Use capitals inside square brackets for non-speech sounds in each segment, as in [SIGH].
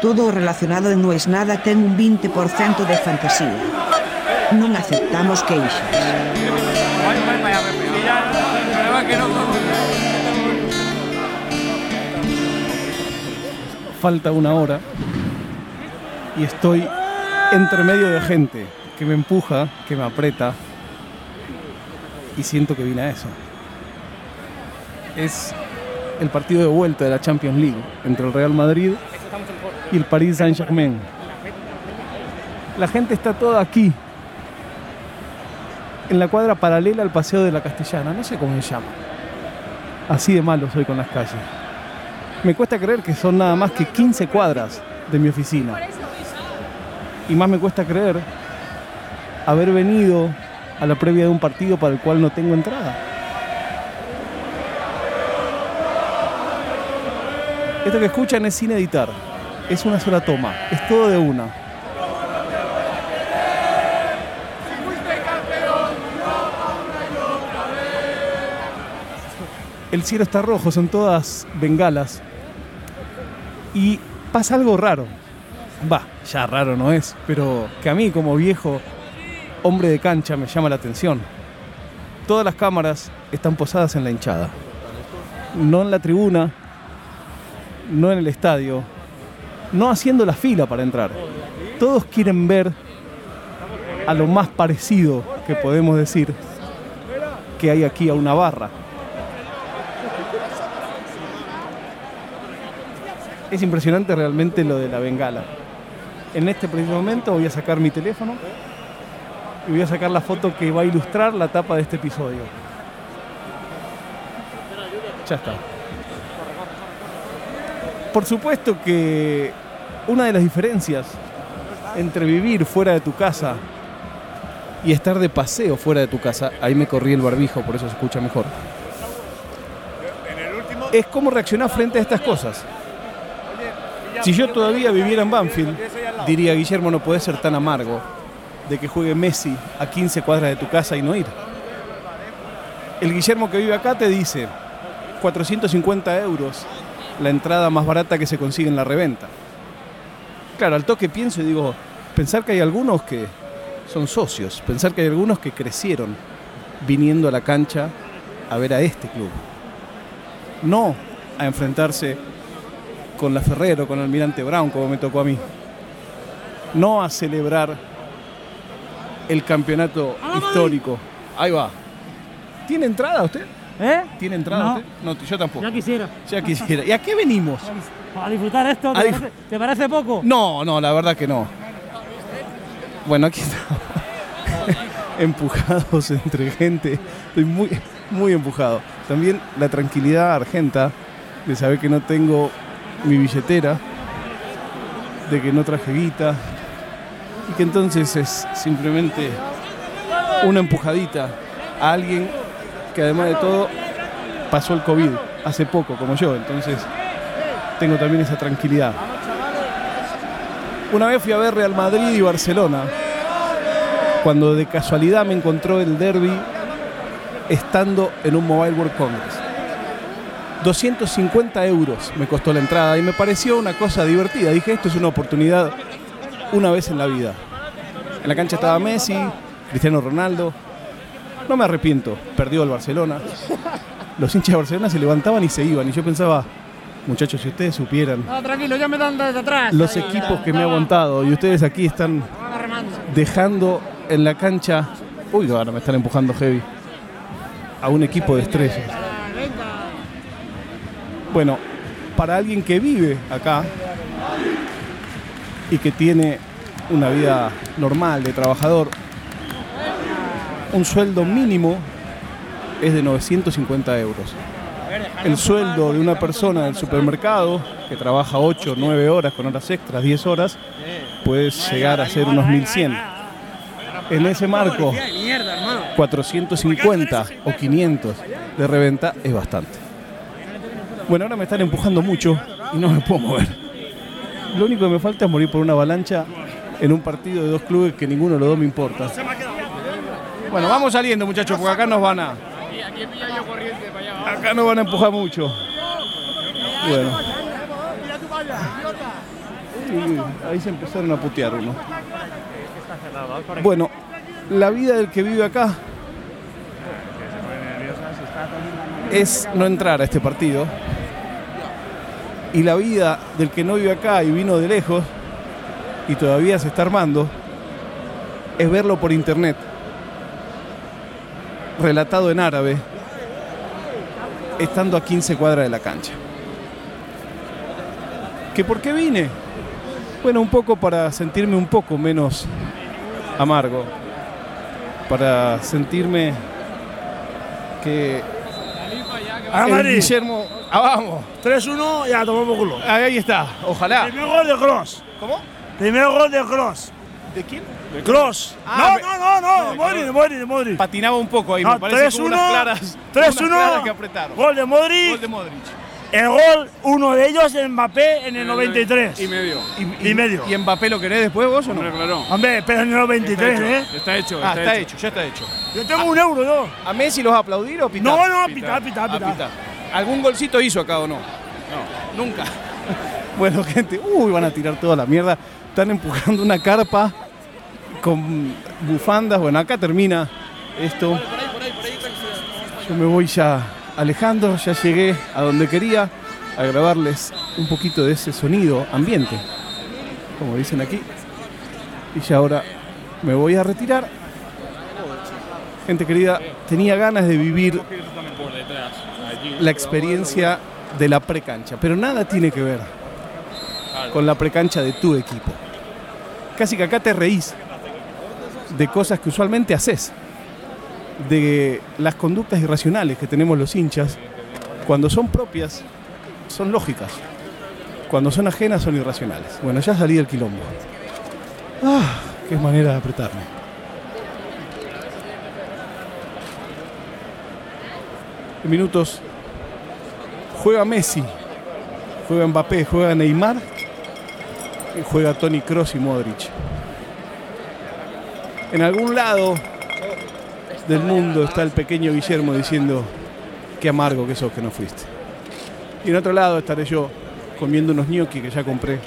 Todo relacionado en Nois Nada ten un 20% de fantasía. Non aceptamos queixas. Falta una hora y estoy entre medio de gente que me empuja, que me aprieta y siento que vine a eso. Es el partido de vuelta de la Champions League entre el Real Madrid y el Paris Saint-Germain. La gente está toda aquí, en la cuadra paralela al Paseo de la Castellana, no sé cómo se llama. Así de malo soy con las calles. Me cuesta creer que son nada más que 15 cuadras de mi oficina. Y más me cuesta creer haber venido a la previa de un partido para el cual no tengo entrada. Esto que escuchan es sin editar. Es una sola toma. Es todo de una. El cielo está rojo, son todas bengalas. Y pasa algo raro. Va, ya raro no es, pero que a mí como viejo hombre de cancha me llama la atención. Todas las cámaras están posadas en la hinchada. No en la tribuna, no en el estadio, no haciendo la fila para entrar. Todos quieren ver a lo más parecido que podemos decir que hay aquí a una barra. Es impresionante realmente lo de la bengala. En este preciso momento voy a sacar mi teléfono y voy a sacar la foto que va a ilustrar la tapa de este episodio. Ya está. Por supuesto que una de las diferencias entre vivir fuera de tu casa y estar de paseo fuera de tu casa, ahí me corrí el barbijo, por eso se escucha mejor, es cómo reaccionar frente a estas cosas. Si yo todavía viviera en Banfield, diría Guillermo, no puede ser tan amargo de que juegue Messi a 15 cuadras de tu casa y no ir. El Guillermo que vive acá te dice 450 euros la entrada más barata que se consigue en la reventa. Claro, al toque pienso y digo, pensar que hay algunos que son socios, pensar que hay algunos que crecieron viniendo a la cancha a ver a este club. No a enfrentarse con la Ferrero, con Almirante Brown, como me tocó a mí. No a celebrar el campeonato histórico. Ahí va. ¿Tiene entrada usted? ¿Eh? ¿Tiene entrada No. usted? No, yo tampoco. Ya quisiera. Ya quisiera. ¿Y a qué venimos? [LAUGHS] A disfrutar esto, ¿te, dif- parece, te parece poco? No, no, la verdad que no. Bueno, aquí estamos. [LAUGHS] empujados entre gente. Estoy muy, muy empujado. También la tranquilidad argenta de saber que no tengo mi billetera, de que no traje guita, y que entonces es simplemente una empujadita a alguien que además de todo pasó el COVID hace poco, como yo. Entonces tengo también esa tranquilidad. Una vez fui a ver Real Madrid y Barcelona, cuando de casualidad me encontró el derby estando en un Mobile World Congress. 250 euros me costó la entrada y me pareció una cosa divertida. Dije, esto es una oportunidad una vez en la vida. En la cancha estaba Messi, Cristiano Ronaldo. No me arrepiento, perdió el Barcelona. Los hinchas de Barcelona se levantaban y se iban. Y yo pensaba, muchachos, si ustedes supieran No, tranquilo, ya me dan desde atrás. los equipos que me he aguantado y ustedes aquí están dejando en la cancha. Uy, ahora me están empujando heavy. A un equipo de estrellas. Bueno, para alguien que vive acá y que tiene una vida normal de trabajador, un sueldo mínimo es de 950 euros. El sueldo de una persona del supermercado que trabaja 8 o 9 horas con horas extras, 10 horas, puede llegar a ser unos 1100. En ese marco, 450 o 500 de reventa es bastante. Bueno, ahora me están empujando mucho y no me puedo mover. Lo único que me falta es morir por una avalancha en un partido de dos clubes que ninguno de los dos me importa. Bueno, vamos saliendo muchachos, porque acá nos van a... Acá nos van a empujar mucho. Bueno. Ahí se empezaron a putear uno. Bueno, la vida del que vive acá es no entrar a este partido. Y la vida del que no vive acá y vino de lejos y todavía se está armando es verlo por internet. Relatado en árabe, estando a 15 cuadras de la cancha. ¿Que por qué vine? Bueno, un poco para sentirme un poco menos amargo. Para sentirme que el Guillermo. Ah, vamos. 3-1 ya tomamos culo. Ahí está. Ojalá. Primer gol de Cross. ¿Cómo? Primer gol de Cross. ¿De quién? Cross. Ah, no, me- no, no, no, de Modric, de Modric, de Modric. Patinaba un poco ahí, No, me parece como unas claras, [LAUGHS] 3-1, unas claras que apretaron. Gol de Modric. Gol de Modric. El gol, uno de ellos, en Mbappé, en el 93. Y medio. Y, Y medio. ¿Y Mbappé lo querés después vos o no? Hombre, claro. Hombre, pero en el 93, ¿eh? Está hecho, Ah, está hecho, ya está hecho. Yo tengo un euro, yo. ¿A Messi los aplaudir o pitar? No, no, Pitar. pitar, pitar, Ah, pitar. pitar. ¿Algún golcito hizo acá o no? No, nunca. [LAUGHS] bueno, gente, uy, van a tirar toda la mierda. Están empujando una carpa con bufandas. Bueno, acá termina esto. Yo me voy ya alejando, ya llegué a donde quería a grabarles un poquito de ese sonido ambiente, como dicen aquí. Y ya ahora me voy a retirar. Gente querida, tenía ganas de vivir la experiencia de la precancha, pero nada tiene que ver con la precancha de tu equipo. Casi que acá te reís de cosas que usualmente haces, de las conductas irracionales que tenemos los hinchas, cuando son propias, son lógicas, cuando son ajenas, son irracionales. Bueno, ya salí del quilombo. Ah, qué manera de apretarme. Minutos juega Messi, juega Mbappé, juega Neymar, y juega Tony Cross y Modric. En algún lado del mundo está el pequeño Guillermo diciendo qué amargo que sos que no fuiste. Y en otro lado estaré yo comiendo unos gnocchi que ya compré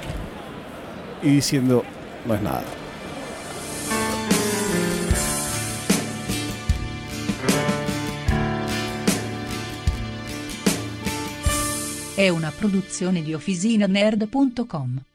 y diciendo no es nada. Una.